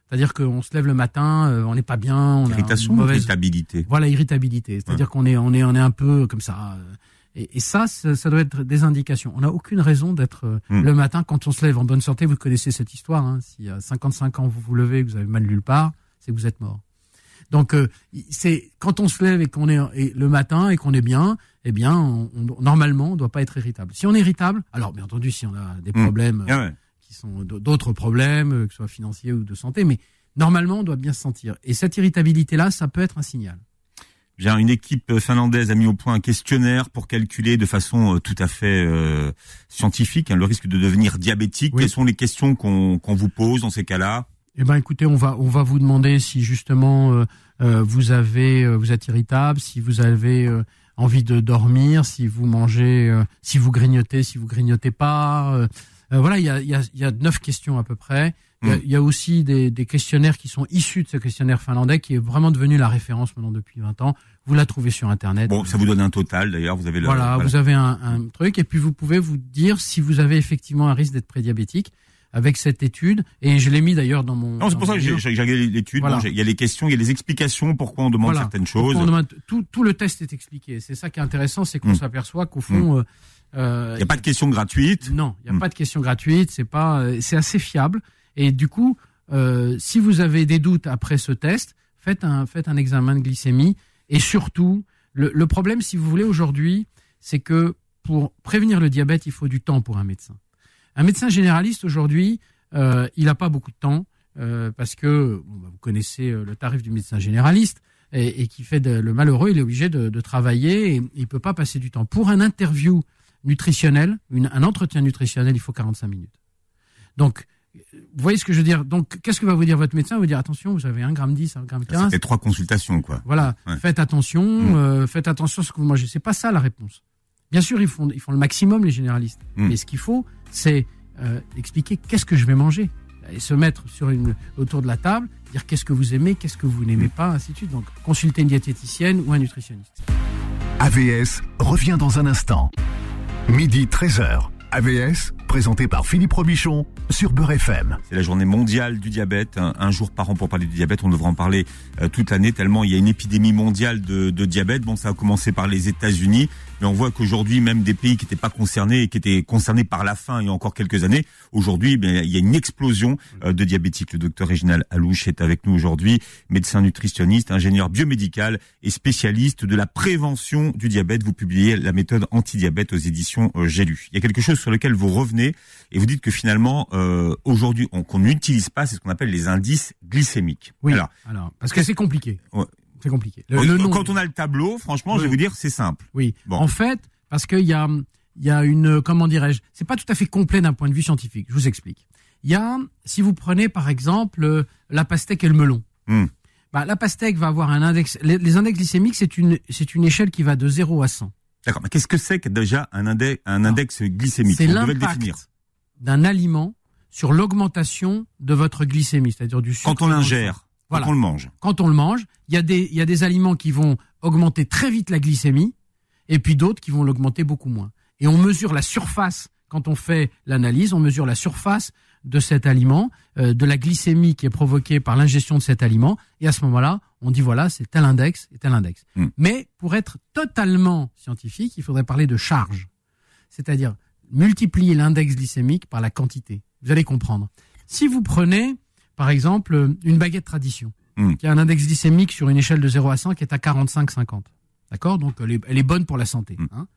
C'est-à-dire qu'on se lève le matin, euh, on n'est pas bien, on Irritation a une mauvaise, irritabilité? Voilà, irritabilité. C'est-à-dire qu'on est, on est, on est un peu comme ça. Et, et ça, ça, doit être des indications. On n'a aucune raison d'être euh, Hmm. le matin quand on se lève en bonne santé. Vous connaissez cette histoire. Hein, si à 55 ans vous vous levez, que vous avez mal nulle part, c'est que vous êtes mort. Donc euh, c'est quand on se lève et qu'on est et le matin et qu'on est bien, eh bien on, on- normalement on doit pas être irritable. Si on est irritable, alors bien entendu si on a des Hmm. problèmes Ah ouais. Qui sont d'autres problèmes, euh, que ce soit financiers ou de santé, mais normalement on doit bien se sentir. Et cette irritabilité là, ça peut être un signal. Bien, une équipe finlandaise a mis au point un questionnaire pour calculer de façon euh, tout à fait euh, scientifique hein, le risque de devenir diabétique. Oui. Quelles sont les questions qu'on vous pose dans ces cas-là? Eh ben, écoutez, on va on va vous demander si justement euh, euh, vous avez vous êtes irritable, si vous avez envie de dormir, si vous mangez, si vous grignotez, si vous grignotez pas. Euh, voilà, il y a il y a il y a neuf questions à peu près. Il y a- Mm. il y, a aussi des, des questionnaires qui sont issus de ce questionnaire finlandais, qui est vraiment devenu la référence maintenant depuis 20 ans. Vous la trouvez sur Internet. Bon, ça vous donne un total d'ailleurs. Vous avez le, Voilà, vous avez un, un truc et puis vous pouvez vous dire si vous avez effectivement un risque d'être prédiabétique avec cette étude. Et je l'ai mis d'ailleurs dans mon. Non, c'est pour ça que j'ai regardé l'étude. Voilà. Il y a les questions, il y a les explications pourquoi on demande Voilà. certaines choses. on demande- tout, tout le test est expliqué. C'est ça qui est intéressant, c'est qu'on Mm. s'aperçoit qu'au fond, euh, euh, Il n'y a pas de questions gratuites? non, il n'y a Mm. pas de questions gratuites. C'est pas, euh, c'est assez fiable. Et du coup, euh, si vous avez des doutes après ce test, faites un, faites un examen de glycémie. Et surtout, le, le problème, si vous voulez, aujourd'hui, c'est que pour prévenir le diabète, il faut du temps pour un médecin. Un médecin généraliste aujourd'hui, euh, il n'a pas beaucoup de temps euh, parce que bah, vous connaissez euh, le tarif du médecin généraliste et, et qui fait de- le malheureux, il est obligé de, de travailler et il peut pas passer du temps. Pour un interview nutritionnel, une- un entretien nutritionnel, il faut 45 minutes. Donc, vous voyez ce que je veux dire? Donc, qu'est-ce que va vous dire votre médecin? Il va vous dire attention, vous avez 1 gramme 10, 1 gramme 15. C'était trois consultations, quoi. Voilà, Ouais. faites attention, Mm. euh, faites attention à ce que vous mangez. C'est pas ça la réponse. Bien sûr, ils font, ils font le maximum les généralistes, Mm. mais ce qu'il faut, c'est euh, expliquer qu'est-ce que je vais manger et se mettre sur une autour de la table, dire qu'est-ce que vous aimez, qu'est-ce que vous n'aimez Mm. pas, ainsi de suite. Donc, consultez une diététicienne ou un nutritionniste. AVS revient dans un instant. Midi 13h. AVS, présenté par Philippe Robichon sur Beurre FM. C'est la journée mondiale du diabète, un, un jour par an pour parler du diabète. On devrait en parler euh, toute l'année tellement il y a une épidémie mondiale de diabète. Bon, ça a commencé par les États-Unis, mais on voit qu'aujourd'hui, même des pays qui n'étaient pas concernés et qui étaient concernés par la faim il y a encore quelques années, aujourd'hui, ben, il y a une explosion euh, de diabétiques. Le docteur Réginal Alouche est avec nous aujourd'hui, médecin nutritionniste, ingénieur biomédical et spécialiste de la prévention du diabète. Vous publiez la méthode anti-diabète aux éditions euh, J'ai lu. Il y a quelque chose sur lequel vous revenez et vous dites que finalement, euh, aujourd'hui, on- qu'on n'utilise pas, c'est ce qu'on appelle les indices glycémiques. Oui. Alors, Alors, parce que c'est compliqué. Ouais. C'est compliqué. Le, oui, le nom- quand on a le tableau, franchement, Oui. je vais vous dire, c'est simple. Oui. Bon. En fait, parce qu'il y a, il y a une, comment dirais-je, c'est pas tout à fait complet d'un point de vue scientifique. Je vous explique. Il y a, si vous prenez par exemple euh, la pastèque et le melon. Hmm. Bah, la pastèque va avoir un index. Les, les index glycémiques, c'est une, c'est une échelle qui va de 0 à 100. D'accord. Mais qu'est-ce que c'est que déjà un index, un index glycémique? C'est l'impact d'un aliment sur l'augmentation de votre glycémie, c'est-à-dire du sucre. Quand on l'ingère, Voilà. quand on le mange. Quand on le mange, il y a des, il y a des aliments qui vont augmenter très vite la glycémie, et puis d'autres qui vont l'augmenter beaucoup moins. Et on mesure la surface quand on fait l'analyse, on mesure la surface de cet aliment, euh, de la glycémie qui est provoquée par l'ingestion de cet aliment, et à ce moment-là, on dit voilà, c'est tel index et tel index. Mm. Mais pour être totalement scientifique, il faudrait parler de charge, c'est-à-dire multiplier l'index glycémique par la quantité. Vous allez comprendre. Si vous prenez, par exemple, une baguette tradition, qui a un index glycémique sur une échelle de 0 à 100 qui est à 45-50. D'accord? Donc elle est, elle est bonne pour la santé. Mm. hein.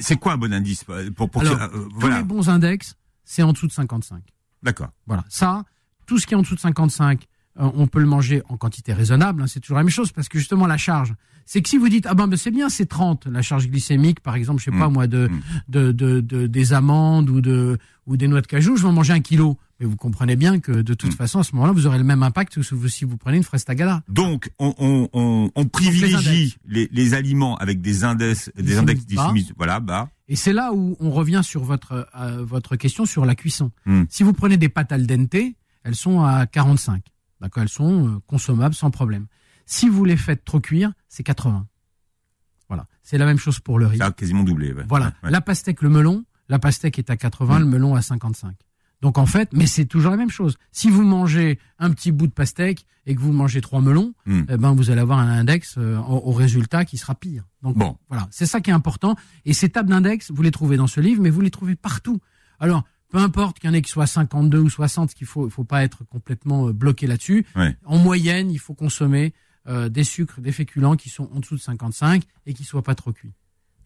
C'est- quoi un bon indice euh, pour, pour Alors, que- euh, Tous les bons index, c'est en dessous de 55. D'accord. Voilà. Ça, tout ce qui est en dessous de 55, euh, on peut le manger en quantité raisonnable. hein, c'est toujours la même chose parce que justement la charge, c'est que si vous dites ah ben, ben, c'est bien, c'est 30 la charge glycémique, par exemple, je sais Mm. pas moi de, Mm. de, de, de- des amandes ou de ou des noix de cajou, je vais en manger un kilo. Mais vous comprenez bien que de toute Mm. façon à ce moment-là, vous aurez le même impact que si vous, prenez une fraise tagada. Donc, on, on, on, on privilégie les, les aliments avec des index, des index glycémiques, voilà, bas. Et c'est là où on revient sur votre euh, votre question sur la cuisson. Si vous prenez des pâtes al dente, elles sont à 45. D'accord, elles sont euh, consommables sans problème. Si vous les faites trop cuire, c'est 80. Voilà, c'est la même chose pour le riz. Ça a quasiment doublé. ouais. Voilà, Ouais, la pastèque, le melon, la pastèque est à 80, Hmm. le melon à 55. Donc en fait, mais c'est toujours la même chose. Si vous mangez un petit bout de pastèque et que vous mangez trois melons, Hmm. eh ben vous allez avoir un index euh, au, au résultat qui sera pire. Donc Bon. voilà, c'est ça qui est important. Et ces tables d'index, vous les trouvez dans ce livre, mais vous les trouvez partout. Alors peu importe ait qui soit 52 ou 60, qu'il faut, il faut pas être complètement euh, bloqué là-dessus. Ouais. En moyenne, il faut consommer euh, des sucres, des féculents qui sont en dessous de 55 et qui soient pas trop cuits.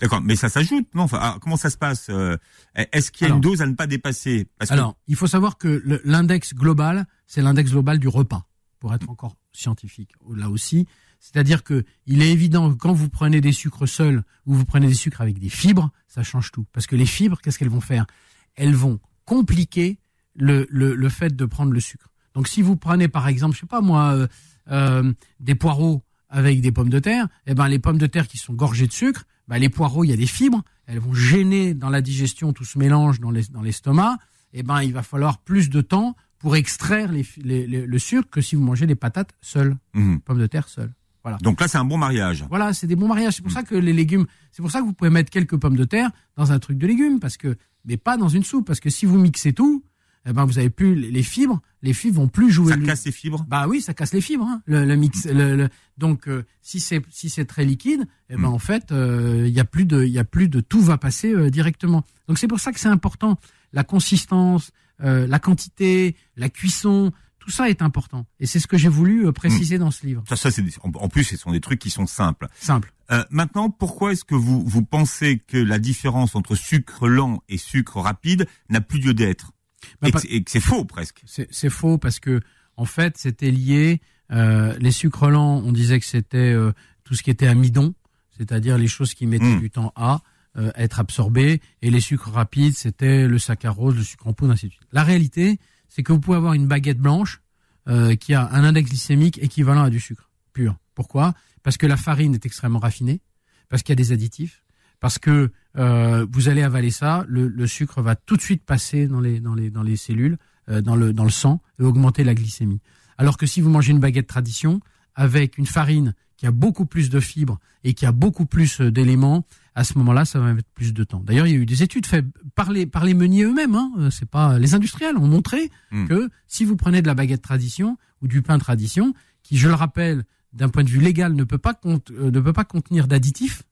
D'accord, mais ça s'ajoute, non? Enfin, ah, Comment ça se passe euh, Est-ce qu'il y a Alors- une dose à ne pas dépasser? Parce que- Alors, il faut savoir que l'index global, c'est l'index global du repas, pour être encore scientifique. Là aussi, C'est-à-dire que il est évident que quand vous prenez des sucres seuls ou vous prenez des sucres avec des fibres, ça change tout. Parce que les fibres, qu'est-ce qu'elles vont faire? Elles vont compliquer le, le, le, fait de prendre le sucre. Donc si vous prenez par exemple, je sais pas moi, euh, euh, des poireaux avec des pommes de terre, eh ben les pommes de terre qui sont gorgées de sucre, ben, les poireaux, il y a des fibres, elles vont gêner dans la digestion tout ce mélange dans l'estomac. Eh ben il va falloir plus de temps pour extraire les, les, le sucre que si vous mangez des patates seules, mmh. pommes de terre seules. Voilà. Donc là, c'est un bon mariage. Voilà, c'est des bons mariages. C'est pour mmh. ça que les légumes, c'est pour ça que vous pouvez mettre quelques pommes de terre dans un truc de légumes, parce que, mais pas dans une soupe, parce que si vous mixez tout, eh ben vous avez plus les fibres, les fibres vont plus jouer. Ça casse les fibres. Bah oui, ça casse les fibres. Hein, le, le, mix. Le, donc euh, si c'est si c'est très liquide, eh ben mm. en fait euh, il y a plus de il y a plus de tout va passer euh, directement. Donc c'est pour ça que c'est important la consistance, la quantité, la cuisson. Tout ça est important et c'est ce que j'ai voulu préciser mm. dans ce livre. Ça, ça c'est en plus ce sont des trucs qui sont simples. Simples. Maintenant, pourquoi est-ce que vous vous pensez que la différence entre sucre lent et sucre rapide n'a plus lieu d'être? Bah, et, que c'est faux presque. C'est faux parce que en fait c'était lié. Euh, les sucres lents, on disait que c'était euh, tout ce qui était amidon, c'est-à-dire les choses qui mettaient hmm. du temps à euh, être absorbées, et les sucres rapides, c'était le saccharose, le sucre en poudre, ainsi de suite. La réalité, c'est que vous pouvez avoir une baguette blanche euh, qui a un index glycémique équivalent à du sucre pur. Pourquoi? Parce que la farine est extrêmement raffinée, parce qu'il y a des additifs, parce que euh, vous allez avaler ça, le, le, sucre va tout de suite passer dans les dans les dans les cellules, euh, dans le dans le sang et augmenter la glycémie. Alors que si vous mangez une baguette tradition avec une farine qui a beaucoup plus de fibres et qui a beaucoup plus euh, d'éléments, à ce moment-là, ça va mettre plus de temps. D'ailleurs, il y a eu des études faites par les par les meuniers eux-mêmes. Hein, c'est pas les industriels ont montré hmm. que si vous prenez de la baguette tradition ou du pain tradition, qui, je le rappelle, d'un point de vue légal, ne peut pas compte, ne peut pas contenir d'additifs,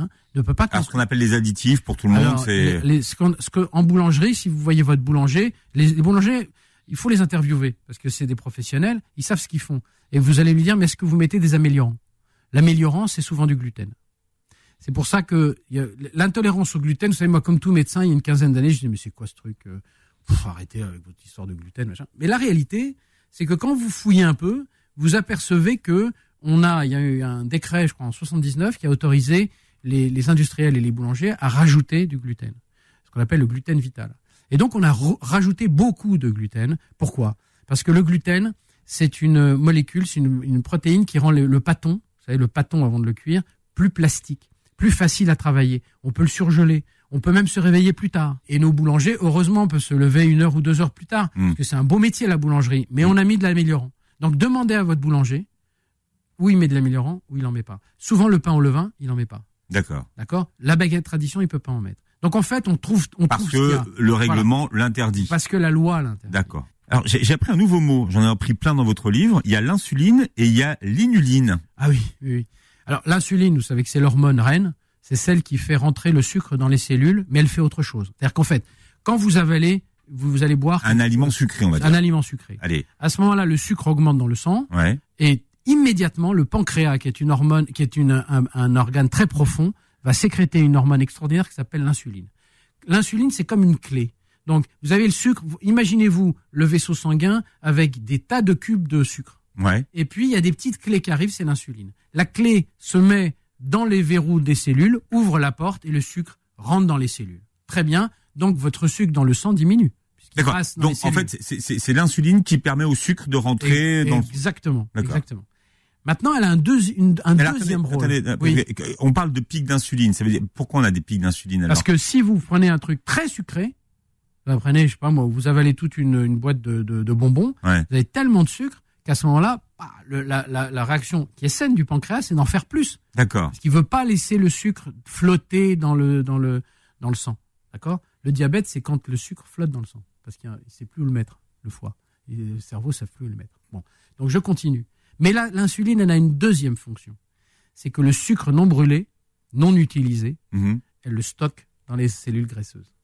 Hein, ne peut pas. Alors, ce qu'on appelle les additifs pour tout le monde, c'est. Ce, ce que en boulangerie, si vous voyez votre boulanger, les, boulangers, il faut les interviewer parce que c'est des professionnels, ils savent ce qu'ils font. Et vous allez lui dire, mais est-ce que vous mettez des améliorants? L'améliorant, c'est souvent du gluten. C'est pour ça que l'intolérance au gluten, vous savez, moi, comme tout médecin, il y a une quinzaine d'années, je dis, mais c'est quoi ce truc euh, Faut arrêter avec votre histoire de gluten, machin. Mais la réalité, c'est que quand vous fouillez un peu, vous apercevez que on a, il y a eu un décret, je crois, en 79, qui a autorisé les, industriels et les boulangers à rajouter du gluten, ce qu'on appelle le gluten vital. Et donc on a rajouté beaucoup de gluten. Pourquoi? Parce que le gluten, c'est une molécule, c'est une, protéine qui rend le, le, pâton, vous savez, le pâton avant de le cuire, plus plastique, plus facile à travailler. On peut le surgeler. On peut même se réveiller plus tard. Et nos boulangers, heureusement, peuvent se lever une heure ou deux heures plus tard. Hmm. Parce que c'est un beau métier, la boulangerie. Mais on a mis de l'améliorant. Donc demandez à votre boulanger où il met de l'améliorant, où il en met pas. Souvent, le pain au levain, il en met pas. D'accord. D'accord? La baguette tradition, il peut pas en mettre. Donc en fait, on trouve, on parce que le règlement l'interdit. Parce que la loi l'interdit. D'accord. Alors j'ai appris un nouveau mot. J'en ai appris plein dans votre livre. Il y a l'insuline et il y a l'inuline. Ah oui, oui. oui. Alors l'insuline, vous savez que c'est l'hormone reine. C'est celle qui fait rentrer le sucre dans les cellules, mais elle fait autre chose. C'est-à-dire qu'en fait, quand vous avalez, vous, vous allez boire un aliment sucré, on va dire. Un aliment sucré. Allez. À ce moment-là, le sucre augmente dans le sang. Ouais. Et immédiatement, le pancréas, qui est une hormone, qui est une, un, un organe très profond, va sécréter une hormone extraordinaire qui s'appelle l'insuline. L'insuline, c'est comme une clé. Donc, vous avez le sucre. Imaginez-vous le vaisseau sanguin avec des tas de cubes de sucre. Ouais. Et puis, il y a des petites clés qui arrivent, c'est l'insuline. La clé se met dans les verrous des cellules, ouvre la porte et le sucre rentre dans les cellules. Très bien. Donc, votre sucre dans le sang diminue. D'accord. Donc, en fait, c'est l'insuline qui permet au sucre de rentrer dans. Exactement. Exactement. Maintenant, elle a un, un deuxième rôle. Euh, on parle de pic d'insuline. Ça veut dire pourquoi on a des pics d'insuline Parce que si vous prenez un truc très sucré, vous prenez, je sais pas moi, vous avalez toute une, une boîte de, de, de bonbons, vous avez tellement de sucre qu'à ce moment-là, bah, la, la, la, réaction qui est saine du pancréas, c'est d'en faire plus. D'accord. Parce qu'il veut pas laisser le sucre flotter dans le dans le dans le sang. D'accord? Le diabète, c'est quand le sucre flotte dans le sang, parce qu'il ne sait plus où le mettre, le foie, et le cerveau ne sait plus où le mettre. Bon, donc je continue. Mais là, l'insuline, elle a une deuxième fonction. C'est que le sucre non brûlé, non utilisé, mhm. elle le stocke dans les cellules graisseuses.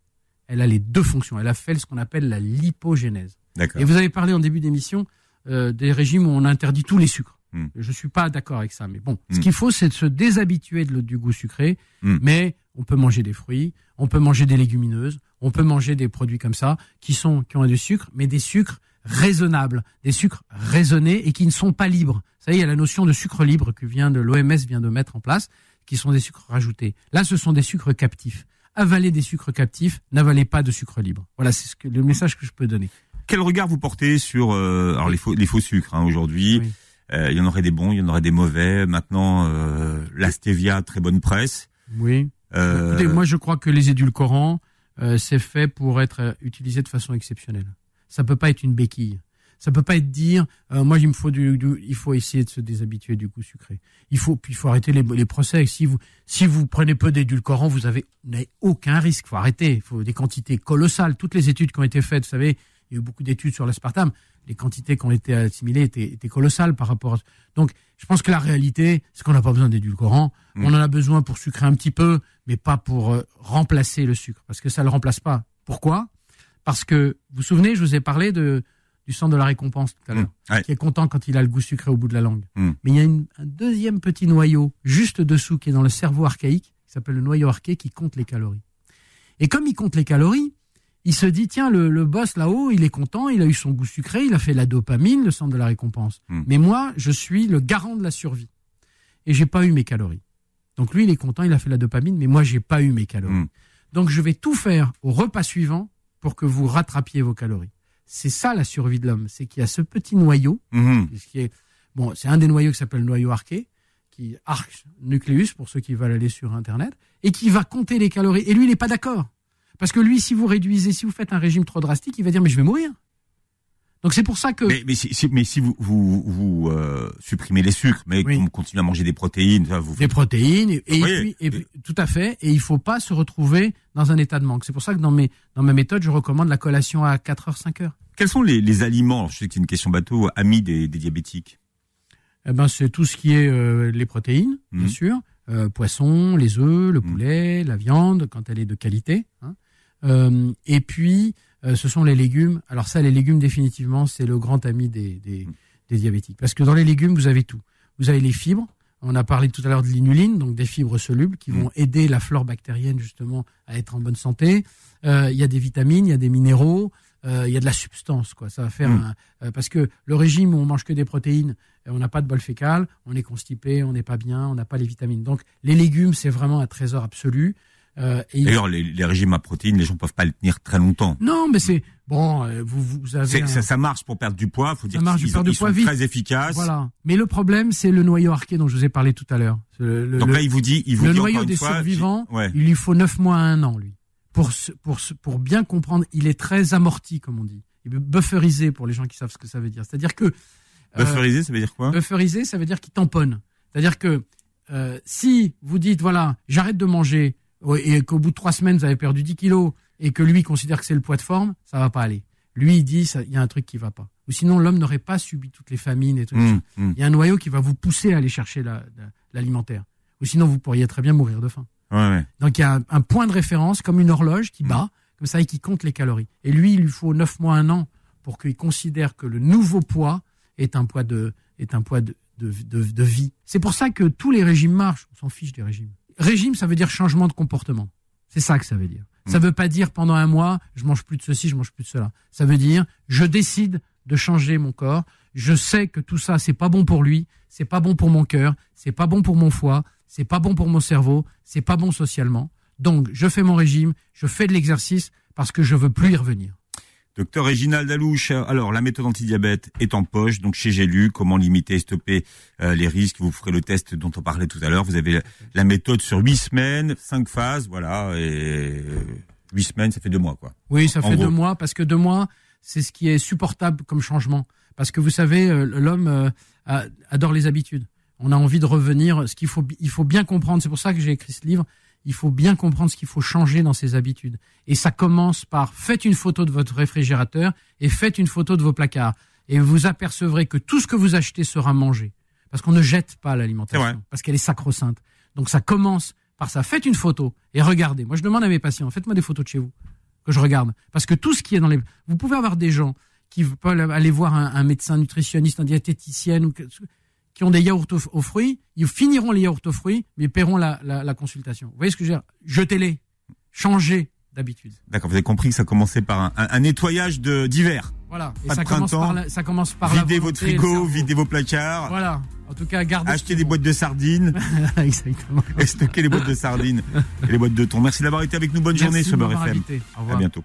Elle a les deux fonctions. Elle a fait ce qu'on appelle la lipogénèse. Et vous avez parlé en début d'émission euh, des régimes où on interdit tous les sucres. Mhm. Je suis pas d'accord avec ça, mais bon, ce mhm. qu'il faut, c'est de se déshabituer de, du goût sucré. Mais on peut manger des fruits, on peut manger des légumineuses, on peut manger des produits comme ça qui sont qui ont du sucre, mais des sucres raisonnables, des sucres raisonnés et qui ne sont pas libres. Vous savez, il y a la notion de sucre libre que vient de l'OMS vient de mettre en place, qui sont des sucres rajoutés. Là, ce sont des sucres captifs. Avalez des sucres captifs, n'avalez pas de sucre libre. Voilà, c'est ce que, le message que je peux donner. Quel regard vous portez sur euh, alors les faux, les faux sucres hein, aujourd'hui? Oui. Euh, Il y en aurait des bons, il y en aurait des mauvais. Maintenant, euh, la stevia, très bonne presse. Oui. Euh, Écoutez, moi, je crois que les édulcorants, euh, c'est fait pour être euh, utilisé de façon exceptionnelle. Ça peut pas être une béquille. Ça peut pas être dire, euh, moi, il me faut du, du- il faut essayer de se déshabituer du goût sucré. Il faut, puis il faut arrêter les, les procès. Si vous, si vous prenez peu d'édulcorants, vous avez, n'avez aucun risque. Faut arrêter. Faut des quantités colossales. Toutes les études qui ont été faites, vous savez, il y a eu beaucoup d'études sur l'aspartame. Les quantités qui ont été assimilées étaient, étaient colossales par rapport à... Donc, je pense que la réalité, c'est qu'on n'a pas besoin d'édulcorants. On en a besoin pour sucrer un petit peu, mais pas pour euh, remplacer le sucre, parce que ça le remplace pas. Pourquoi? Parce que, vous vous souvenez, je vous ai parlé de, du centre de la récompense tout à l'heure, Mmh, ouais. qui est content quand il a le goût sucré au bout de la langue. Mmh. Mais il y a une- un deuxième petit noyau, juste dessous, qui est dans le cerveau archaïque, qui s'appelle le noyau arché, qui compte les calories. Et comme il compte les calories, il se dit, tiens, le, le boss là-haut, il est content, il a eu son goût sucré, il a fait la dopamine, le centre de la récompense. Hmm. Mais moi, je suis le garant de la survie. Et j'ai pas eu mes calories. Donc lui, il est content, il a fait la dopamine, mais moi, j'ai pas eu mes calories. Hmm. Donc je vais tout faire au repas suivant pour que vous rattrapiez vos calories. C'est ça la survie de l'homme, c'est qu'il y a ce petit noyau, ce qui est bon, c'est un des noyaux qui s'appelle le noyau arché, qui arc nucléus pour ceux qui veulent aller sur internet, et qui va compter les calories. Et lui, il n'est pas d'accord, parce que lui, si vous réduisez, si vous faites un régime trop drastique, il va dire mais je vais mourir. Donc c'est pour ça que Mais, mais si, si- mais si vous, vous, vous euh, supprimez les sucres, mais Oui. que vous continuez à manger des protéines, ça, vous des protéines et, puis, et puis- tout à fait et il faut pas se retrouver dans un état de manque. C'est pour ça que dans mes dans ma méthode, je recommande la collation à 4 heures 5 heures. quels sont les, les aliments Je sais que c'est une question bateau, amis des, des diabétiques? Eh ben, c'est tout ce qui est euh, les protéines, bien Mhm. sûr, euh, poisson, les œufs, le Mhm. poulet, la viande quand elle est de qualité. hein. Euh, et puis, euh, ce sont les légumes. Alors ça, les légumes définitivement, c'est le grand ami des, des, des diabétiques, parce que dans les légumes, vous avez tout. Vous avez les fibres. On a parlé tout à l'heure de l'inuline, donc des fibres solubles qui Mhm. vont aider la flore bactérienne justement à être en bonne santé. Euh, Il y a des vitamines, il y a des minéraux, il y a de la substance, quoi. Ça va faire Mhm. un- parce que le régime où on mange que des protéines, et on n'a pas de bol fécal, on est constipé, on n'est pas bien, on n'a pas les vitamines. Donc les légumes, c'est vraiment un trésor absolu. Euh, D'ailleurs, les, les régimes à protéines, les gens peuvent pas le tenir très longtemps. Non, mais c'est bon. euh, Vous, vous avez un- Ça, ça marche pour perdre du poids, faut dire marche qu'ils ils du poids sont vite. très efficaces. voilà. Mais le problème, c'est le noyau arché dont je vous ai parlé tout à l'heure. Donc là, il vous dit, il vous le dit noyau des fois, survivants, ouais. il lui faut neuf mois à un an, lui, pour pour pour bien comprendre. Il est très amorti, comme on dit. Il est bufferisé pour les gens qui savent ce que ça veut dire. C'est-à-dire que euh, Bufferiser, ça veut dire quoi? Bufferiser, ça veut dire qu'il tamponne. C'est-à-dire que euh, si vous dites, voilà, j'arrête de manger, et qu'au bout de trois semaines, vous avez perdu 10 kilos, et que lui considère que c'est le poids de forme, ça va pas aller. Lui, il dit, il y a un truc qui va pas. Ou sinon, l'homme n'aurait pas subi toutes les famines et tout ça. Hum, hum. Il y a un noyau qui va vous pousser à aller chercher la- la- l'alimentaire. Ou sinon, vous pourriez très bien mourir de faim. Ouais, ouais. Donc, il y a un, un point de référence, comme une horloge qui Mm. bat, comme ça, et qui compte les calories. Et lui, il lui faut neuf mois, un an, pour qu'il considère que le nouveau poids est un poids de, est un poids de, de, de, de vie. C'est pour ça que tous les régimes marchent. On s'en fiche des régimes. Régime, ça veut dire changement de comportement. C'est ça que ça veut dire. Ça veut pas dire pendant un mois, je mange plus de ceci, je mange plus de cela. Ça veut dire, je décide de changer mon corps. Je sais que tout ça, c'est pas bon pour lui, c'est pas bon pour mon cœur, c'est pas bon pour mon foie, c'est pas bon pour mon cerveau, c'est pas bon socialement. Donc, je fais mon régime, je fais de l'exercice parce que je veux plus y revenir. Docteur Réginald Dalouche, alors la méthode antidiabète est en poche, donc chez Gélu, comment limiter et stopper euh, les risques? Vous ferez le test dont on parlait tout à l'heure. Vous avez la, la méthode sur huit semaines, cinq phases, voilà, et huit semaines, ça fait deux mois, quoi. Oui, ça En fait deux mois parce que deux mois, c'est ce qui est supportable comme changement. Parce que vous savez, euh, l'homme euh, adore les habitudes. On a envie de revenir. Ce qu'il faut, il faut bien comprendre. C'est pour ça que j'ai écrit ce livre. Il faut bien comprendre ce qu'il faut changer dans ses habitudes. Et ça commence par faites une photo de votre réfrigérateur et faites une photo de vos placards. Et vous apercevrez que tout ce que vous achetez sera mangé. Parce qu'on ne jette pas l'alimentation. Parce qu'elle est sacro-sainte. Donc ça commence par ça. Faites une photo et regardez. Moi, je demande à mes patients, faites-moi des photos de chez vous que je regarde. Parce que tout ce qui est dans les... Vous pouvez avoir des gens qui veulent aller voir un, un médecin nutritionniste, un diététicien, ou qui ont des yaourts aux, aux fruits, ils finiront les yaourts aux fruits, mais paieront la, la, la consultation. Vous voyez ce que je veux dire? Jetez-les, changez d'habitude. D'accord, vous avez compris que ça commençait par un, un- un nettoyage de d'hiver. Voilà. Et Pas de ça commence printemps. par la, ça commence par Videz votre frigo, videz vos placards, Voilà. En tout cas, gardez. achetez des boîtes de sardines Exactement. et stockez les boîtes de sardines et les boîtes de thon. Merci d'avoir été avec nous. Bonne journée Merci sur de Beurre FM. invité. Au À bientôt.